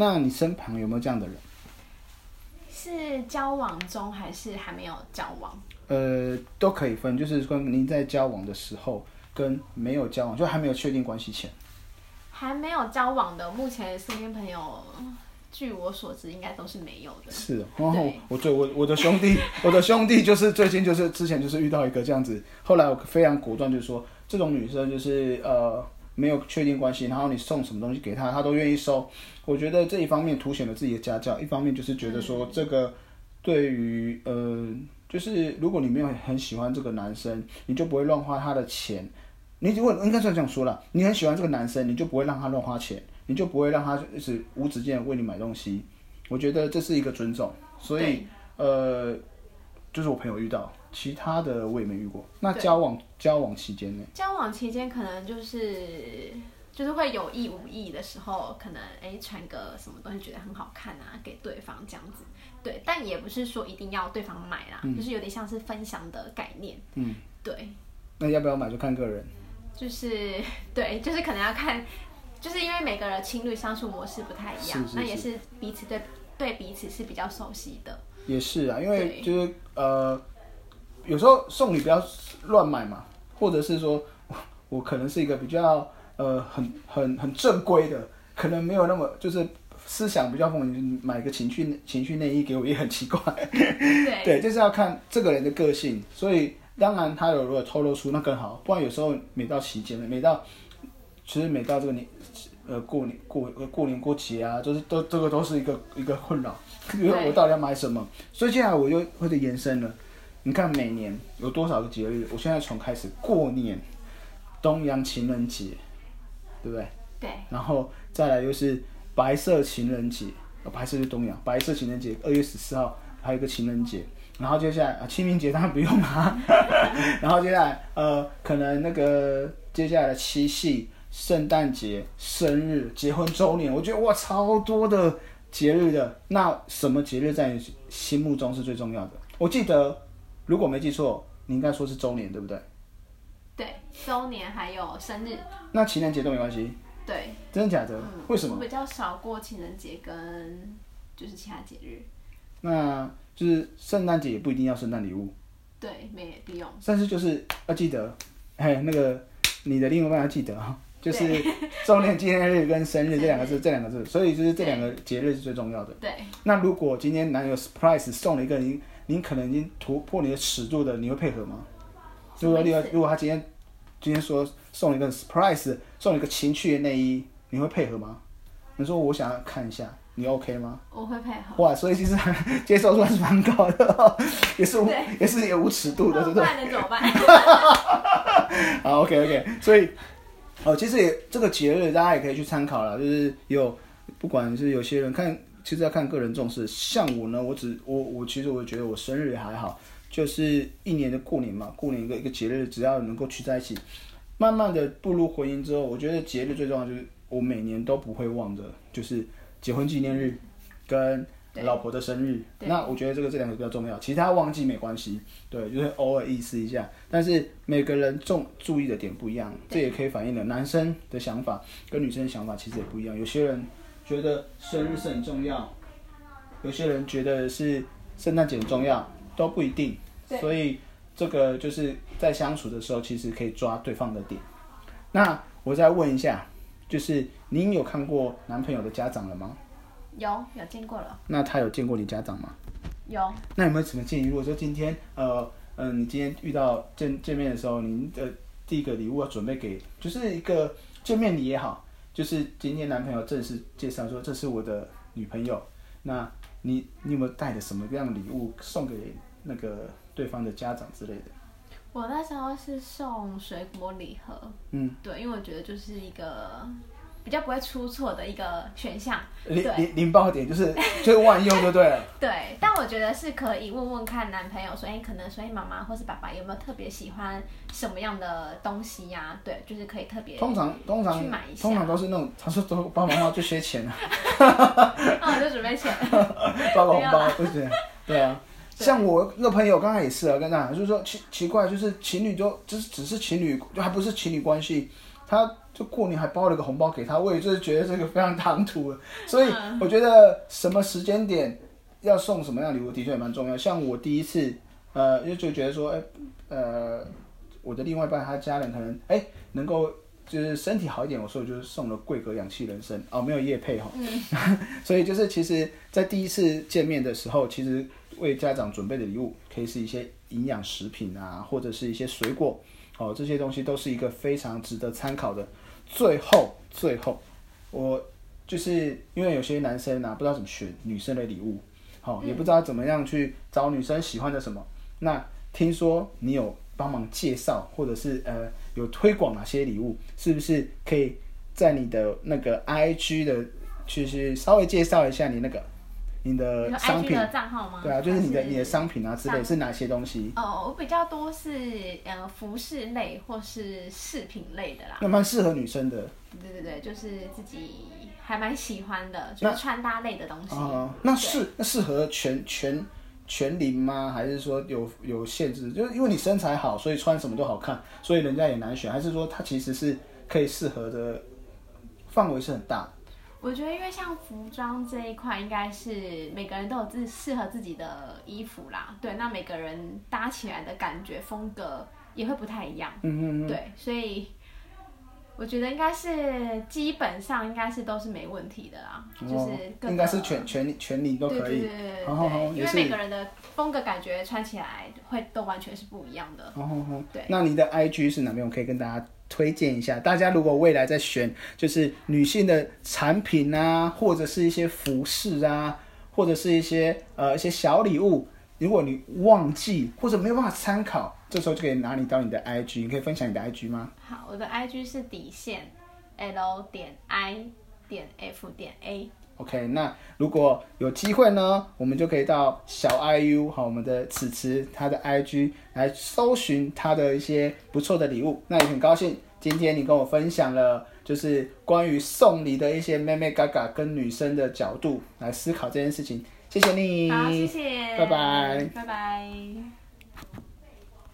那你身旁有没有这样的人？是交往中还是还没有交往？呃，都可以分，就是说您在交往的时候跟没有交往，就还没有确定关系前。还没有交往的，目前身边朋友，据我所知，应该都是没有的。是，然后对我对我我的兄弟，我的兄弟就是最近就是之前就是遇到一个这样子，后来我非常果断就说，这种女生就是呃没有确定关系，然后你送什么东西给他，他都愿意收。我觉得这一方面凸显了自己的家教，一方面就是觉得说这个对于呃就是如果你没有很喜欢这个男生，你就不会乱花他的钱。你如果应该算这样说了，你很喜欢这个男生，你就不会让他乱花钱，你就不会让他就是无止境的为你买东西。我觉得这是一个尊重，所以呃，就是我朋友遇到，其他的我也没遇过。那交往交往期间呢？交往期间可能就是就是会有意无意的时候，可能哎传个什么东西觉得很好看啊，给对方这样子。对，但也不是说一定要对方买啦，就是有点像是分享的概念。嗯，对，那要不要买就看个人。就是对，就是可能要看，就是因为每个人情侣相处模式不太一样，是是那也是彼此对对彼此是比较熟悉的。也是啊，因为就是呃，有时候送礼不要乱买嘛，或者是说我我可能是一个比较呃很很很正规的，可能没有那么就是思想比较丰富，买个情趣情趣内衣给我也很奇怪。对 对，就是要看这个人的个性，所以当然他有如果透露出那更好，不然有时候每到期间，每到其实每到这个年呃过年过呃过年过节啊，就是都这个都是一个一个困扰，因为我到底要买什么？所以接下来我就会的延伸了。你看每年有多少个节日？我现在从开始过年，东洋情人节，对不对？对然后再来又是白色情人节，呃白色是东洋，白色情人节二月十四号还有一个情人节，然后接下来啊清明节当然不用啦，然后接下来呃可能那个接下来的七夕、圣诞节、生日、结婚周年，我觉得哇超多的节日的，那什么节日在你心目中是最重要的？我记得如果没记错，你应该说是周年对不对？对，周年还有生日，那情人节都没关系，对，真的假的？为什么？我比较少过情人节跟就是其他节日，那就是圣诞节也不一定要圣诞礼物，对，没必用。但是就是要记得，哎，那个你的另一半要记得哈，就是周年纪念日跟生日这两个字，这两个字，所以就是这两个节日是最重要的。对，那如果今天男友 surprise 送了一个你，你可能已经突破你的尺度的，你会配合吗？如果例如如果他今天今天说送你一个 surprise，送你一个情趣的内衣，你会配合吗？你说我想要看一下，你 OK 吗？我会配合。哇，所以其实 接受度还是蛮高的，也是也是有无尺度的，对不对？能怎么办？好，OK OK，所以哦，其实也这个节日大家也可以去参考了，就是有不管是有些人看，其实要看个人重视。像我呢，我只我我其实我觉得我生日也还好，就是一年的过年嘛，过年一个一个节日，只要能够聚在一起，慢慢的步入婚姻之后，我觉得节日最重要就是我每年都不会忘的，就是结婚纪念日跟老婆的生日。那我觉得这个这两个比较重要，其他忘记没关系，对，就是偶尔意思一下。但是每个人重注意的点不一样，这也可以反映了男生的想法跟女生的想法其实也不一样。有些人觉得生日是很重要，有些人觉得是圣诞节很重要，都不一定。对所以这个就是在相处的时候，其实可以抓对方的点。那我再问一下，就是您有看过男朋友的家长了吗？有有见过了，那他有见过你家长吗？有那有没有什么建议？如果说今天呃嗯、你今天遇到见见面的时候，您的第一个礼物要准备给，就是一个见面礼也好，就是今天男朋友正式介绍说这是我的女朋友，那你你有没有带着什么样的礼物送给那个对方的家长之类的？我那时候是送水果礼盒，嗯，对，因为我觉得就是一个比较不会出错的一个选项，零零零爆点就是 就是万用就对了。对，但我觉得是可以问问看男朋友说，哎、可能所以妈妈或是爸爸有没有特别喜欢什么样的东西呀、对，就是可以特别，通常通常去买一下。通常都是那种，他说都爸爸妈妈就缺钱啊，那 我就准备钱，包个红包没有啦。不是？对啊，对。像我那个朋友刚才也是啊，跟他讲就是说奇奇怪，就是情侣就就是只是情侣，就还不是情侣关系，他就过年还包了个红包给他，我也就是觉得这个非常唐突了。所以嗯我觉得什么时间点要送什么样的礼物，的确也蛮重要。像我第一次，呃，就就觉得说，哎、呃，我的另外一半他家人可能哎、能够就是身体好一点，我所以我就是送了桂格氧气人参哦，没有叶配哈。所以就是其实，在第一次见面的时候，其实为家长准备的礼物可以是一些营养食品啊，或者是一些水果哦，这些东西都是一个非常值得参考的。最后，最后，我就是因为有些男生啊，不知道怎么选女生的礼物，好、也不知道怎么样去找女生喜欢的什么。那听说你有帮忙介绍，或者是呃有推广哪些礼物，是不是可以在你的那个 IG 的，就是稍微介绍一下你那个你你的商品？的账号吗？对啊，就是你的还你的商品啊之类是哪些东西？哦，我比较多是呃服饰类或是饰品类的啦。那蛮适合女生的。对对对，就是自己还蛮喜欢的，就是穿搭类的东西。哦，那对适那适合全全全龄吗？还是说有有限制？就是因为你身材好，所以穿什么都好看，所以人家也难选。还是说它其实是可以适合的范围是很大的？我觉得，因为像服装这一块，应该是每个人都有自适合自己的衣服啦。对，那每个人搭起来的感觉风格也会不太一样。嗯嗯嗯。对，所以我觉得应该是基本上应该是都是没问题的啦，就是应该是全全全龄都可以。对对因为每个人的风格感觉穿起来会都完全是不一样的。哦哦哦对那你的 IG 是哪边？我可以跟大家推荐一下。大家如果未来在选就是女性的产品啊，或者是一些服饰啊，或者是一些呃一些小礼物，如果你忘记或者没有办法参考，这时候就可以拿你到你的 IG，你可以分享你的 IG 吗？好，我的 IG 是底线 L 点 I 点 F 点 A。OK，那如果有机会呢，我们就可以到小 IU 好，我们的此慈他的 IG 来搜寻他的一些不错的礼物。那也很高兴今天你跟我分享了，就是关于送礼的一些妹妹嘎嘎跟女生的角度来思考这件事情。谢谢你，好，谢谢，拜拜拜拜。